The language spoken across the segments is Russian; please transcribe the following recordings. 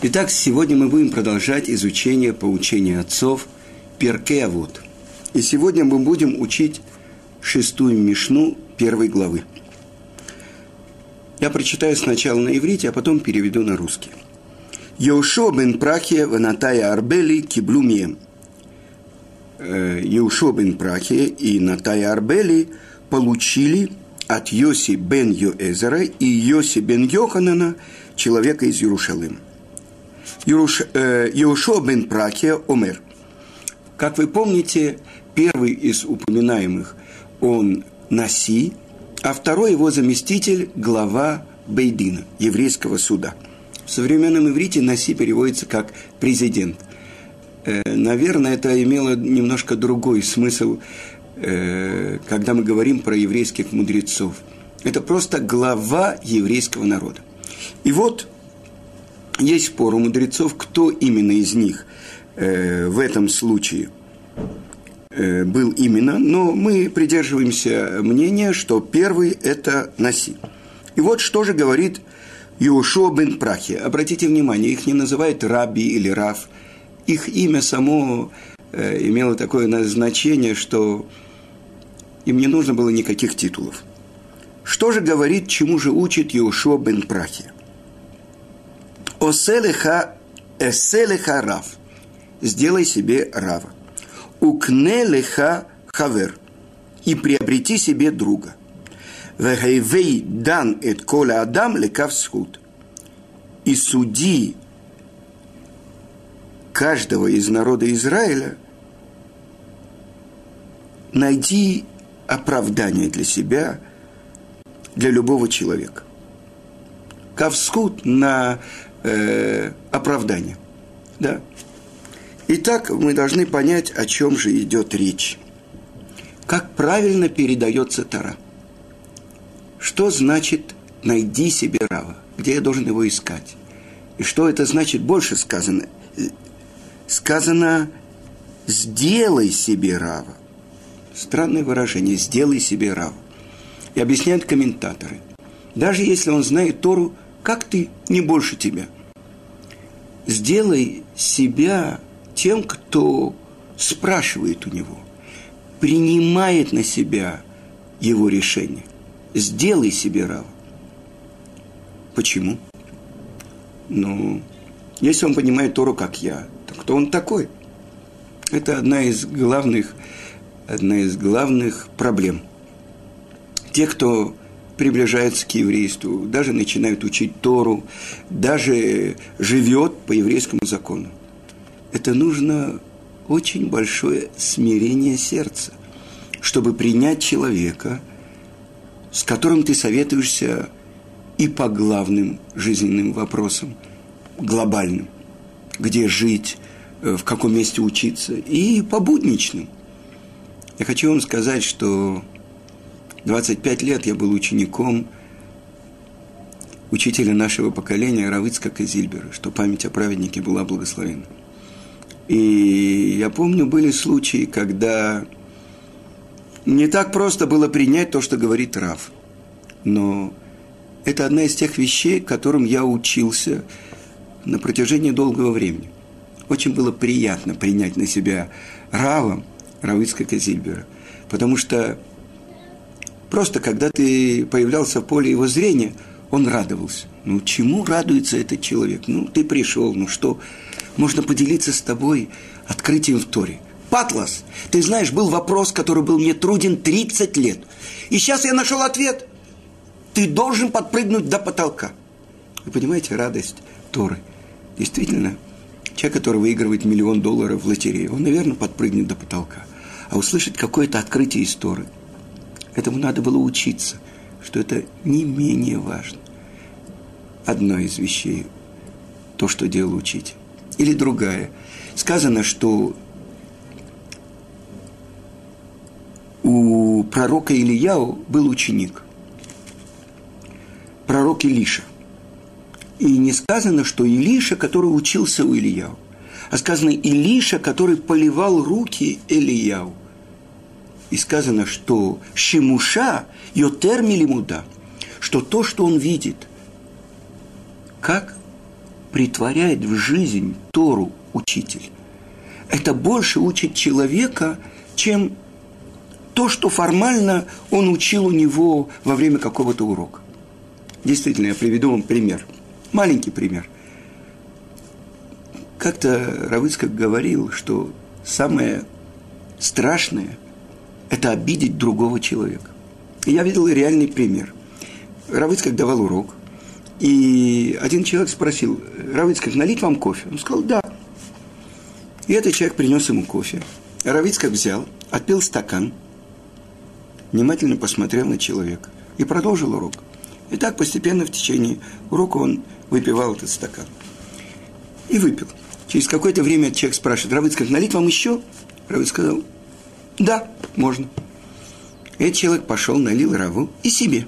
Итак, сегодня мы будем продолжать изучение поучения отцов Перкеавод. И сегодня мы будем учить шестую мишну первой главы. Я прочитаю сначала на иврите, а потом переведу на русский. Йошо бен Прахия ванатая Арбели киблумием. Э, Йошо бен Прахия и Натая Арбели получили от Йоси бен Йоэзера и Йоси бен Йоханана, человека из Иерушалима. Иошуа бен Пракия Омер. Как вы помните, первый из упоминаемых он Наси, а второй его заместитель – глава Бейдина, еврейского суда. В современном иврите Наси переводится как президент. Э, наверное, это имело немножко другой смысл, э, когда мы говорим про еврейских мудрецов. Это просто глава еврейского народа. И вот есть спор у мудрецов, кто именно из них э, в этом случае э, был именно, но мы придерживаемся мнения, что первый – это Наси. И вот что же говорит Иошуа бен Прахи. Обратите внимание, их не называют Раби или Рав. Их имя само э, имело такое значение, что им не нужно было никаких титулов. Что же говорит, чему же учит Иошуа бен Прахи? Оселеха, эселеха рав. Сделай себе рава. Укнелеха хавер. И приобрети себе друга. Вехайвей дан эт коля адам лекав схуд. И суди каждого из народа Израиля, найди оправдание для себя, для любого человека. Кавскут на э, оправдание. Да. Итак, мы должны понять, о чем же идет речь. Как правильно передается Тара? Что значит «найди себе Рава»? Где я должен его искать? И что это значит больше сказано? Сказано «сделай себе Рава». Странное выражение «сделай себе Рава». И объясняют комментаторы. Даже если он знает Тору – как ты, не больше тебя. Сделай себя тем, кто спрашивает у него, принимает на себя его решение. Сделай себе рав. Почему? Ну, если он понимает Тору, как я, то кто он такой? Это одна из главных, одна из главных проблем. Те, кто приближается к еврейству, даже начинает учить Тору, даже живет по еврейскому закону. Это нужно очень большое смирение сердца, чтобы принять человека, с которым ты советуешься и по главным жизненным вопросам, глобальным, где жить, э, в каком месте учиться, и по будничным. Я хочу вам сказать, что 25 лет я был учеником учителя нашего поколения Равыцка Казильбера, что память о праведнике была благословена. И я помню, были случаи, когда не так просто было принять то, что говорит Рав. Но это одна из тех вещей, которым я учился на протяжении долгого времени. Очень было приятно принять на себя Рава, Равыцка Казильбера, потому что Просто когда ты появлялся в поле его зрения, он радовался. Ну, чему радуется этот человек? Ну, ты пришел, ну что? Можно поделиться с тобой открытием в Торе. Патлас, ты знаешь, был вопрос, который был мне труден 30 лет. И сейчас я нашел ответ. Ты должен подпрыгнуть до потолка. Вы понимаете, радость Торы. Действительно, человек, который выигрывает миллион долларов в лотерею, он, наверное, подпрыгнет до потолка. А услышать какое-то открытие из Торы – Этому надо было учиться, что это не менее важно. Одна из вещей – то, что делал учитель. Или другая. Сказано, что у пророка Ильяу был ученик. Пророк Илиша. И не сказано, что Илиша, который учился у Ильяу, а сказано Илиша, который поливал руки Ильяу – и сказано, что Шимуша йотер милимуда, что то, что он видит, как притворяет в жизнь Тору учитель, это больше учит человека, чем то, что формально он учил у него во время какого-то урока. Действительно, я приведу вам пример. Маленький пример. Как-то Равыцкак говорил, что самое страшное – это обидеть другого человека. И я видел реальный пример. Равыцкак давал урок, и один человек спросил, Равыцкак, налить вам кофе? Он сказал, да. И этот человек принес ему кофе. Равицкак взял, отпил стакан, внимательно посмотрел на человека и продолжил урок. И так постепенно в течение урока он выпивал этот стакан. И выпил. Через какое-то время человек спрашивает, Равицкак, налить вам еще? Равиц сказал, да, можно. Этот человек пошел, налил Раву и себе.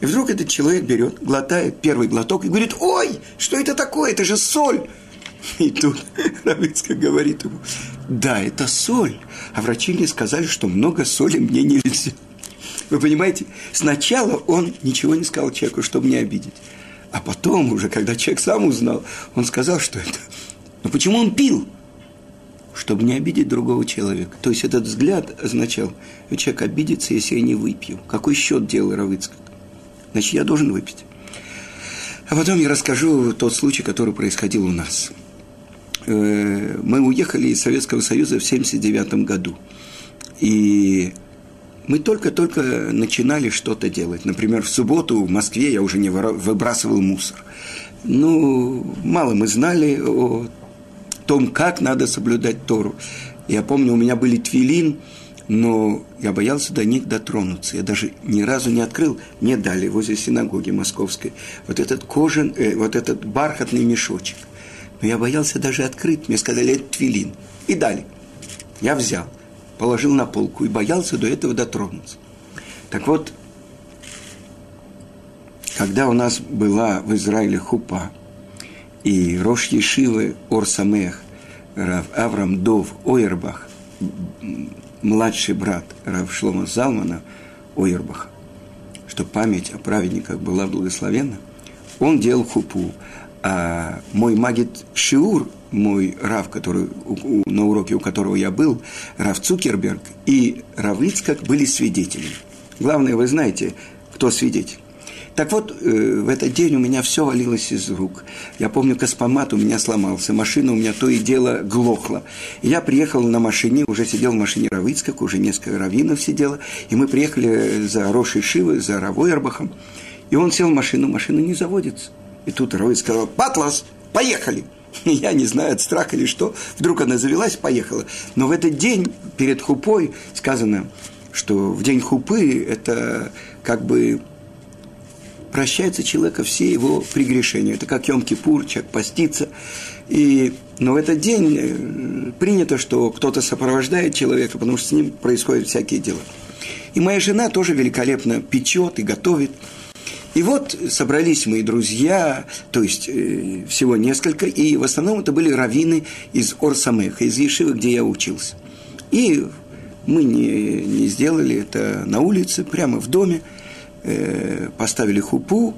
И вдруг этот человек берет, глотает первый глоток и говорит, ой, что это такое, это же соль. И тут Равицкая говорит ему, да, это соль. А врачи мне сказали, что много соли мне нельзя. Вы понимаете, сначала он ничего не сказал человеку, чтобы не обидеть. А потом уже, когда человек сам узнал, он сказал, что это... Но почему он пил? Чтобы не обидеть другого человека. То есть этот взгляд означал, что человек обидится, если я не выпью. Какой счет делал Равицкак? Значит, я должен выпить. А потом я расскажу тот случай, который происходил у нас. Э, мы уехали из Советского Союза в 1979 году. И мы только-только начинали что-то делать. Например, в субботу в Москве я уже не выбрасывал мусор. Ну, мало мы знали о том, как надо соблюдать Тору. Я помню, у меня были твилин, но я боялся до них дотронуться. Я даже ни разу не открыл. Мне дали возле синагоги московской вот этот кожан, э, вот этот бархатный мешочек. Но я боялся даже открыть. Мне сказали, это твилин. И дали. Я взял, положил на полку и боялся до этого дотронуться. Так вот, когда у нас была в Израиле хупа, и Рош Ешивы Орсамех, Рав Авram Дов Ойербах, младший брат Рав Шлома Залмана Ойербаха, что память о праведниках была благословенна, он делал хупу. А мой магит Шиур, мой Рав, который, у, на уроке у которого я был, Рав Цукерберг и Рав Ицкак были свидетелями. Главное, вы знаете, кто свидетель. Так вот, э, в этот день у меня все валилось из рук. Я помню, космомат у меня сломался, машина у меня то и дело глохла. Я приехал на машине, уже сидел в машине Равицкак, уже несколько раввинов сидело, и мы приехали за Рошей Шивы, за Равойербахом, и он сел в машину, машина не заводится. И тут Равиц сказал, «Патлас, поехали!» Я не знаю, от страха или что, вдруг она завелась, поехала. Но в этот день перед хупой сказано, что в день хупы это как бы прощается человека все его прегрешения. Это как Йом-Кипур, человек постится. И, но в этот день э, принято, что кто-то сопровождает человека, потому что с ним происходят всякие дела. И моя жена тоже великолепно печет и готовит. И вот собрались мои друзья, то есть э, всего несколько, и в основном это были раввины из Орсамеха, из Ешивы, где я учился. И мы не, не сделали это на улице, прямо в доме – Э, поставили хупу,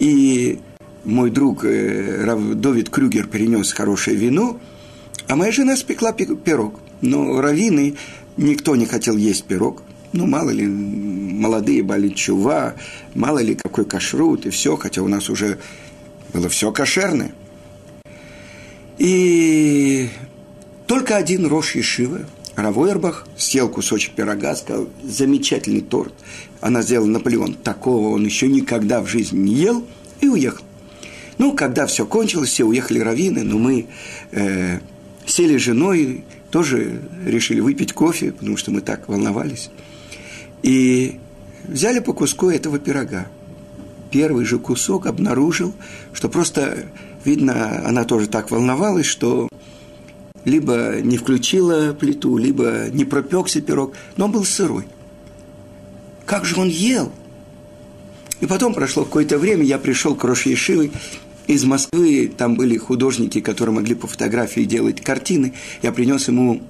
и мой друг э, Довид Крюгер перенес хорошее вино, а моя жена спекла пирог. Но раввины, никто не хотел есть пирог. Ну, мало ли, молодые бали чува, мало ли какой кашрут и все, хотя у нас уже было все кошерное. И только один Рош Ешива, Равойербах, съел кусочек пирога, сказал, замечательный торт она сделала Наполеон, такого он еще никогда в жизни не ел, и уехал. Ну, когда все кончилось, все уехали раввины, но мы э, сели с женой, тоже решили выпить кофе, потому что мы так волновались. И взяли по куску этого пирога. Первый же кусок обнаружил, что просто, видно, она тоже так волновалась, что либо не включила плиту, либо не пропекся пирог, но он был сырой. Как же он ел? И потом прошло какое-то время, я пришел к Рош Ешивы из Москвы, там были художники, которые могли по фотографии делать картины. Я принес ему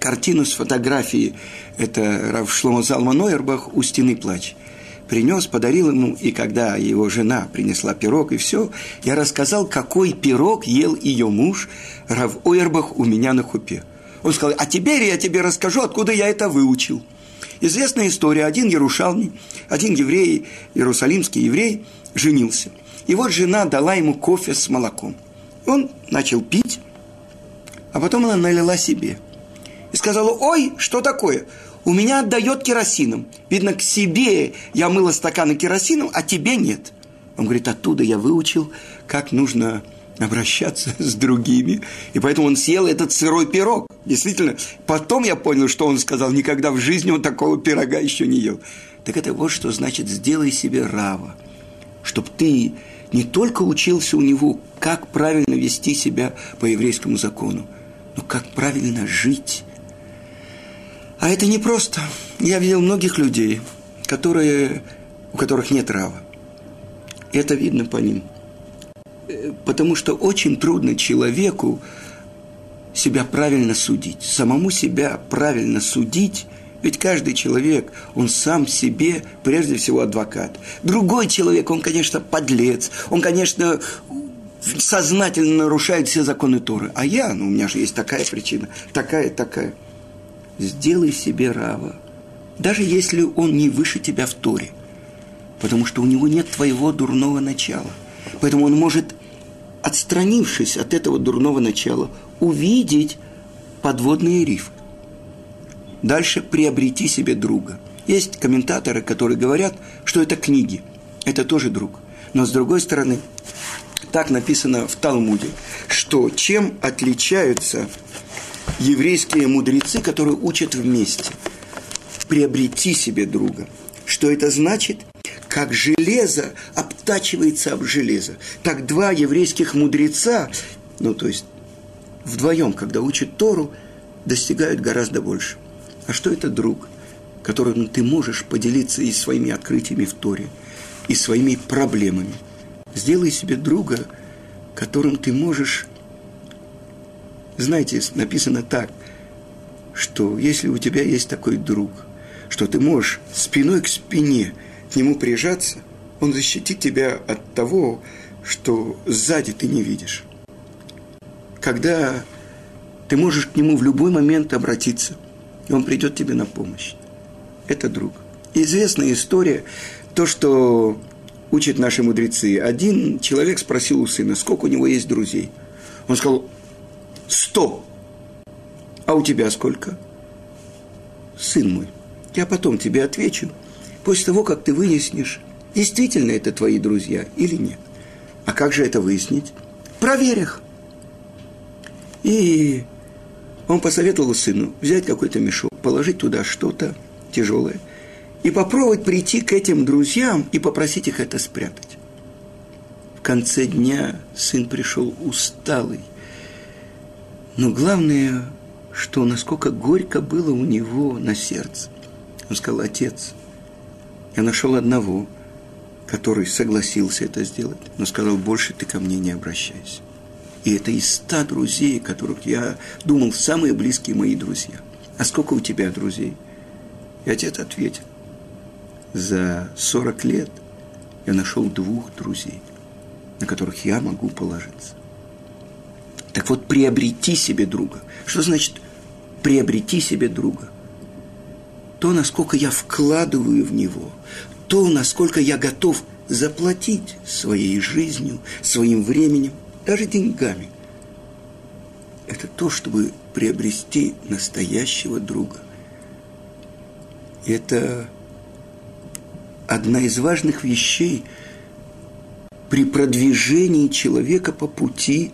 картину с фотографией, это Рав Шломо Залман «У стены плач». принес, подарил ему, и когда его жена принесла пирог и все, я рассказал, какой пирог ел ее муж Рав Ойербах у меня на хупе. Он сказал, а теперь я тебе расскажу, откуда я это выучил. Известная история. Один ярушалми, один еврей, иерусалимский еврей, женился. И вот жена дала ему кофе с молоком. Он начал пить, а потом она налила себе. И сказала, ой, что такое? У меня отдает керосином. Видно, к себе я мыла стаканы керосином, а тебе нет. Он говорит, оттуда я выучил, как нужно обращаться с другими. И поэтому он съел этот сырой пирог. Действительно, потом я понял, что он сказал, никогда в жизни он такого пирога еще не ел. Так это вот что значит «сделай себе рава», чтобы ты не только учился у него, как правильно вести себя по еврейскому закону, но как правильно жить. А это не просто. Я видел многих людей, которые, у которых нет рава. И это видно по ним – потому что очень трудно человеку себя правильно судить, самому себя правильно судить, ведь каждый человек, он сам себе прежде всего адвокат. Другой человек, он, конечно, подлец, он, конечно, сознательно нарушает все законы Торы. А я, ну, у меня же есть такая причина, такая, такая. Сделай себе рава, даже если он не выше тебя в Торе, потому что у него нет твоего дурного начала – Поэтому он может, отстранившись от этого дурного начала, увидеть подводные рифы. Дальше приобрети себе друга. Есть комментаторы, которые говорят, что это книги. Это тоже друг. Но с другой стороны, так написано в Талмуде, что чем отличаются еврейские мудрецы, которые учат вместе. Приобрети себе друга. Что это значит? Как железо обтачивается об железо. Так два еврейских мудреца, ну то есть вдвоем, когда учат Тору, достигают гораздо больше. А что это друг, которым ты можешь поделиться и своими открытиями в Торе, и своими проблемами? Сделай себе друга, которым ты можешь... Знаете, написано так, что если у тебя есть такой друг, что ты можешь спиной к спине – к нему прижаться, он защитит тебя от того, что сзади ты не видишь. Когда ты можешь к нему в любой момент обратиться, и он придет тебе на помощь. Это друг. Известная история, то, что учат наши мудрецы. Один человек спросил у сына, сколько у него есть друзей. Он сказал, сто. А у тебя сколько? Сын мой, я потом тебе отвечу – после того, как ты выяснишь, действительно это твои друзья или нет. А как же это выяснить? Проверь их. И он посоветовал сыну взять какой-то мешок, положить туда что-то тяжелое и попробовать прийти к этим друзьям и попросить их это спрятать. В конце дня сын пришел усталый. Но главное, что насколько горько было у него на сердце. Он сказал, отец – я нашел одного, который согласился это сделать, но сказал, больше ты ко мне не обращайся. И это из ста друзей, которых я думал, самые близкие мои друзья. А сколько у тебя друзей? И отец ответил, за 40 лет я нашел двух друзей, на которых я могу положиться. Так вот, приобрети себе друга. Что значит приобрети себе друга? То, насколько я вкладываю в него, то, насколько я готов заплатить своей жизнью, своим временем, даже деньгами. Это то, чтобы приобрести настоящего друга. это одна из важных вещей при продвижении человека по пути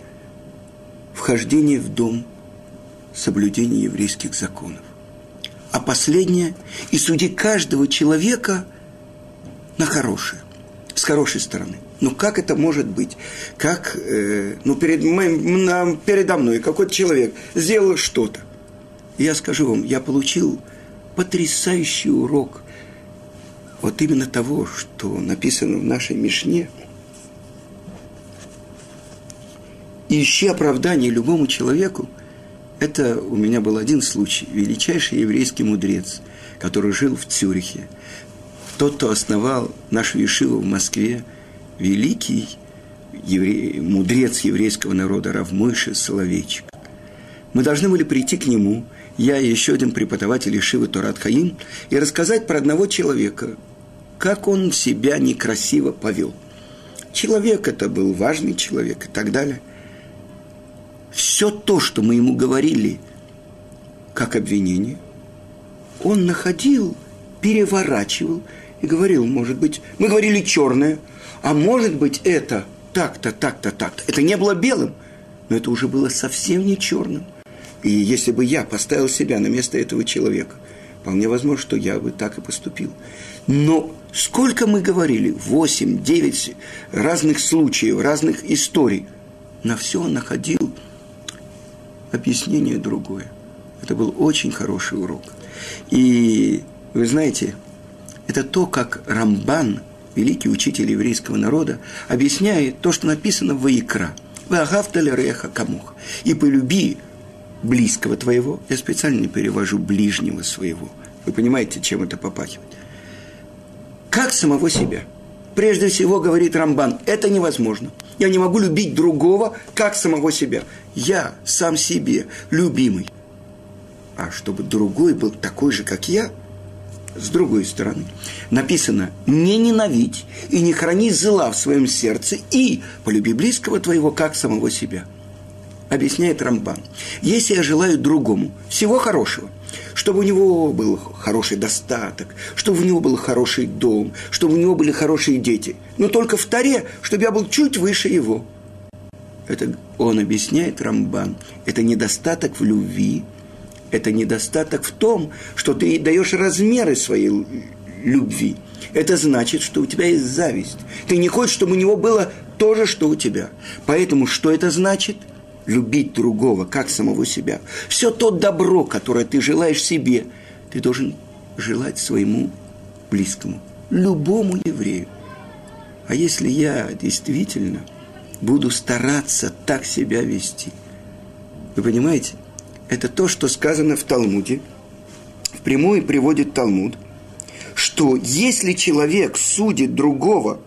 вхождения в дом соблюдения еврейских законов а последнее – и суди каждого человека на хорошее, с хорошей стороны. Ну как это может быть? Как, э, ну перед, моим, на, передо мной какой-то человек сделал что-то. Я скажу вам, я получил потрясающий урок вот именно того, что написано в нашей Мишне. Ищи оправдание любому человеку – это у меня был один случай. Величайший еврейский мудрец, который жил в Цюрихе. тот, кто основал нашу Ешиву в Москве, великий евре... мудрец еврейского народа Равмойши Соловейчик. Мы должны были прийти к нему, я и еще один преподаватель Ишивы Торат Хаим, и рассказать про одного человека, как он себя некрасиво повел. Человек это был важный человек и так далее. Все то, что мы ему говорили как обвинение, он находил, переворачивал и говорил, может быть, мы говорили черное, а может быть это так-то, так-то, так-то. Это не было белым, но это уже было совсем не черным. И если бы я поставил себя на место этого человека, вполне возможно, что я бы так и поступил. Но сколько мы говорили, 8, 9 разных случаев, разных историй, на все он находил объяснение другое. Это был очень хороший урок. И вы знаете, это то, как Рамбан, великий учитель еврейского народа, объясняет то, что написано в Ваикра. реха камух. И полюби близкого твоего. Я специально не перевожу ближнего своего. Вы понимаете, чем это попахивает? Как самого себя. Прежде всего, говорит Рамбан, это невозможно. Я не могу любить другого, как самого себя. Я сам себе любимый. А чтобы другой был такой же, как я, с другой стороны, написано «не ненавидь и не храни зла в своем сердце и полюби близкого твоего, как самого себя» объясняет Рамбан. Если я желаю другому всего хорошего, чтобы у него был хороший достаток, чтобы у него был хороший дом, чтобы у него были хорошие дети, но только в Таре, чтобы я был чуть выше его. Это он объясняет Рамбан. Это недостаток в любви, это недостаток в том, что ты даешь размеры своей любви. Это значит, что у тебя есть зависть. Ты не хочешь, чтобы у него было то же, что у тебя. Поэтому что это значит – любить другого, как самого себя. Все то добро, которое ты желаешь себе, ты должен желать своему близкому, любому еврею. А если я действительно буду стараться так себя вести, вы понимаете, это то, что сказано в Талмуде, впрямую приводит Талмуд, что если человек судит другого,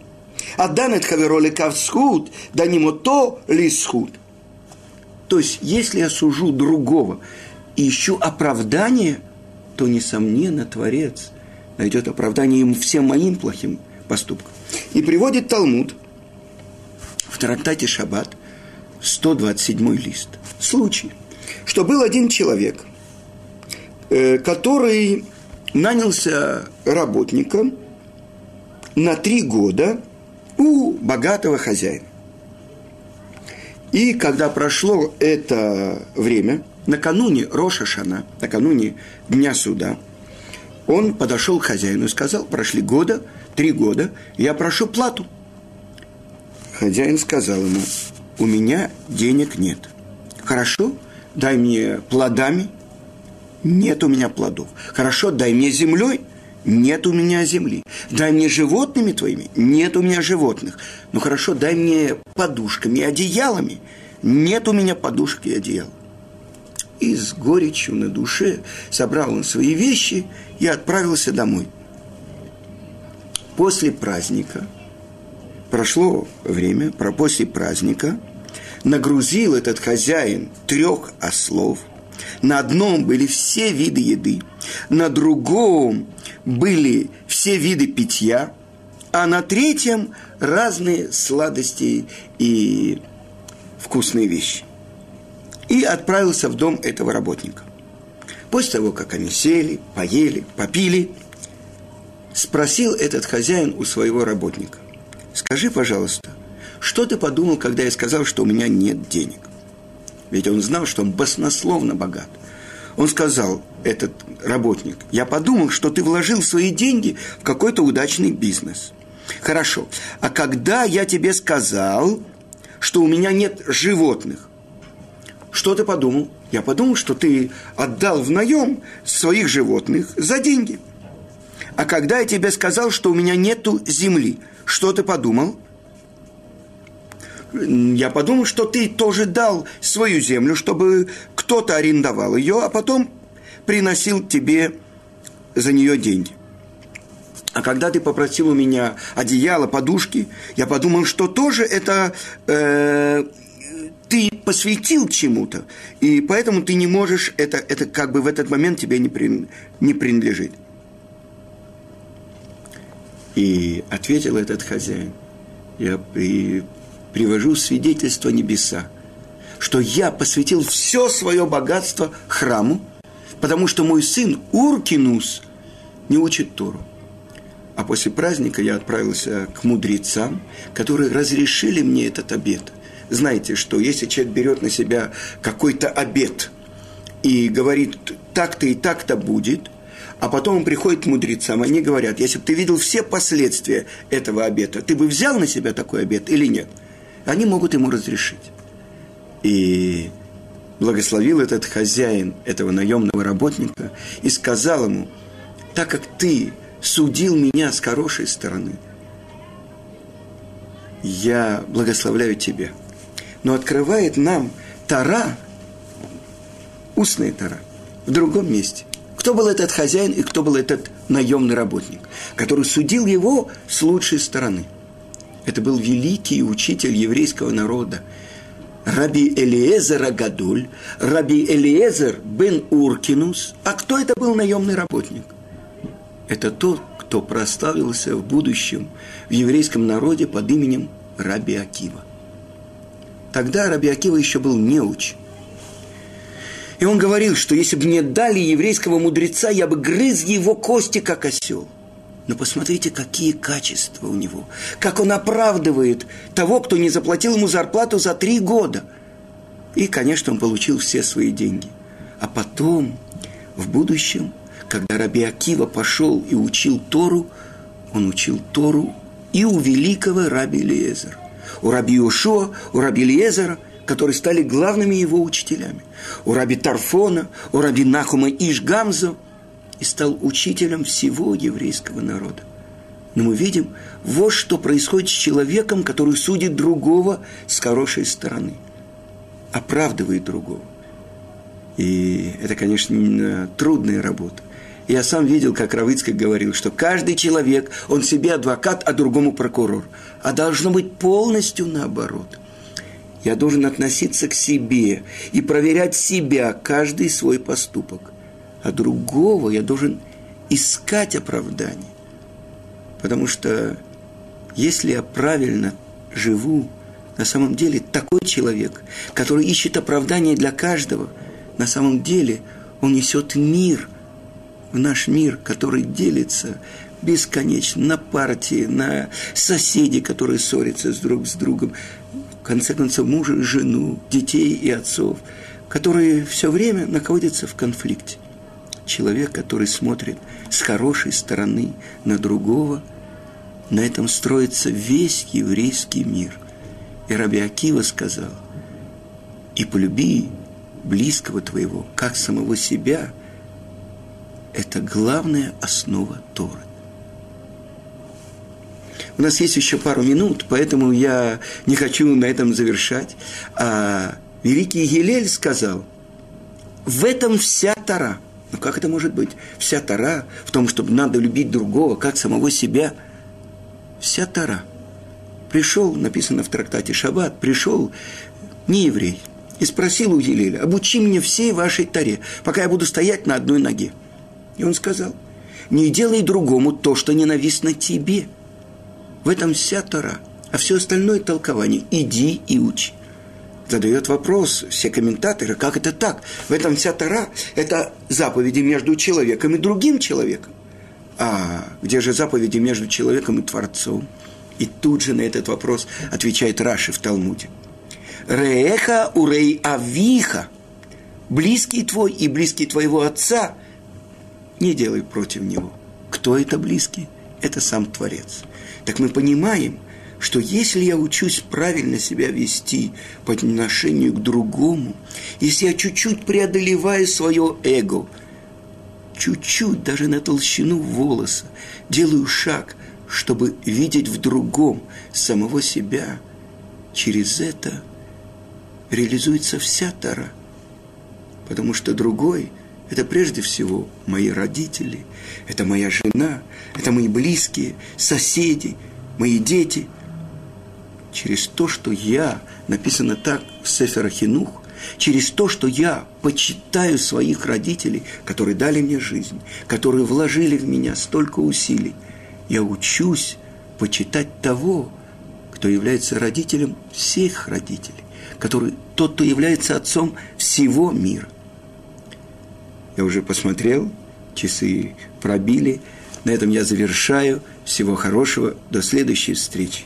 а данет хавероли кавсхуд, да нему то ли схуд – то есть, если я сужу другого и ищу оправдание, то, несомненно, Творец найдет оправдание ему всем моим плохим поступкам. И приводит Талмуд в трактате Шаббат, 127 лист. Случай, что был один человек, э, который нанялся работником на три года у богатого хозяина. И когда прошло это время, накануне Роша Шана, накануне Дня Суда, он подошел к хозяину и сказал, прошли года, три года, я прошу плату. Хозяин сказал ему, у меня денег нет. Хорошо, дай мне плодами. Нет у меня плодов. Хорошо, дай мне землей. Нет у меня земли. Дай мне животными твоими. Нет у меня животных. Ну хорошо, дай мне подушками одеялами. Нет у меня подушки и одеял. И с горечью на душе собрал он свои вещи и отправился домой. После праздника, прошло время, про после праздника, нагрузил этот хозяин трех ослов. На одном были все виды еды, на другом были все виды питья, а на третьем разные сладости и вкусные вещи. И отправился в дом этого работника. После того, как они сели, поели, попили, спросил этот хозяин у своего работника, скажи, пожалуйста, что ты подумал, когда я сказал, что у меня нет денег? Ведь он знал, что он баснословно богат. Он сказал, этот работник, я подумал, что ты вложил свои деньги в какой-то удачный бизнес. Хорошо. А когда я тебе сказал, что у меня нет животных, что ты подумал? Я подумал, что ты отдал в наем своих животных за деньги. А когда я тебе сказал, что у меня нету земли, что ты подумал? Я подумал, что ты тоже дал свою землю, чтобы кто-то арендовал ее, а потом приносил тебе за нее деньги. А когда ты попросил у меня одеяло, подушки, я подумал, что тоже это э, ты посвятил чему-то, и поэтому ты не можешь, это, это как бы в этот момент тебе не, при, не принадлежит. И ответил этот хозяин, я при, привожу свидетельство небеса, что я посвятил все свое богатство храму, потому что мой сын Уркинус не учит Тору. А после праздника я отправился к мудрецам, которые разрешили мне этот обед. Знаете, что если человек берет на себя какой-то обед и говорит, так-то и так-то будет, а потом он приходит к мудрецам, они говорят, если бы ты видел все последствия этого обета, ты бы взял на себя такой обет или нет? Они могут ему разрешить. И благословил этот хозяин этого наемного работника и сказал ему, так как ты судил меня с хорошей стороны, я благословляю тебя. Но открывает нам Тара, устная Тара, в другом месте. Кто был этот хозяин и кто был этот наемный работник, который судил его с лучшей стороны. Это был великий учитель еврейского народа, Раби Элиезер Агадуль, Раби Элиезер бен Уркинус. А кто это был наемный работник? Это тот, кто прославился в будущем в еврейском народе под именем Раби Акива. Тогда Раби Акива еще был неуч. И он говорил, что если бы мне дали еврейского мудреца, я бы грыз его кости, как осел. Но посмотрите, какие качества у него. Как он оправдывает того, кто не заплатил ему зарплату за три года. И, конечно, он получил все свои деньги. А потом, в будущем, когда Раби Акива пошел и учил Тору, он учил Тору и у великого Раби Лезера. У Раби Ушо, у Раби Лезера, которые стали главными его учителями. У Раби Тарфона, у Раби Нахума Ишгамзо – и стал учителем всего еврейского народа. Но мы видим, вот что происходит с человеком, который судит другого с хорошей стороны, оправдывает другого. И это, конечно, трудная работа. Я сам видел, как Равыцкий говорил, что каждый человек, он себе адвокат, а другому прокурор. А должно быть полностью наоборот. Я должен относиться к себе и проверять себя, каждый свой поступок а другого я должен искать оправдание. Потому что если я правильно живу, на самом деле такой человек, который ищет оправдание для каждого, на самом деле он несет мир в наш мир, который делится бесконечно на партии, на соседей, которые ссорятся друг с другом, в конце концов мужа жену, детей и отцов, которые все время находятся в конфликте человек, который смотрит с хорошей стороны на другого, на этом строится весь еврейский мир. И Раби Акива сказал, и полюби близкого твоего, как самого себя, это главная основа Торы. У нас есть еще пару минут, поэтому я не хочу на этом завершать. А великий Гилель сказал, в этом вся Тора – но как это может быть? Вся Тара в том, чтобы надо любить другого, как самого себя. Вся Тара. Пришел, написано в трактате Шаббат, пришел не еврей и спросил у Елеля, обучи меня всей вашей Таре, пока я буду стоять на одной ноге. И он сказал, не делай другому то, что ненавистно тебе. В этом вся Тара, а все остальное толкование. Иди и учи задает вопрос все комментаторы, как это так? В этом вся Тара – это заповеди между человеком и другим человеком. А где же заповеди между человеком и Творцом? И тут же на этот вопрос отвечает Раши в Талмуде. Рееха урей авиха. Близкий твой и близкий твоего отца не делай против него. Кто это близкий? Это сам Творец. Так мы понимаем – что если я учусь правильно себя вести по отношению к другому, если я чуть-чуть преодолеваю свое эго, чуть-чуть, даже на толщину волоса, делаю шаг, чтобы видеть в другом самого себя, через это реализуется вся Тара. Потому что другой – это прежде всего мои родители, это моя жена, это мои близкие, соседи, мои дети. Через то, что я, написано так в Сефера Хинух, через то, что я почитаю своих родителей, которые дали мне жизнь, которые вложили в меня столько усилий, я учусь почитать того, кто является родителем всех родителей, который, тот, кто является отцом всего мира. Я уже посмотрел, часы пробили. На этом я завершаю. Всего хорошего. До следующей встречи.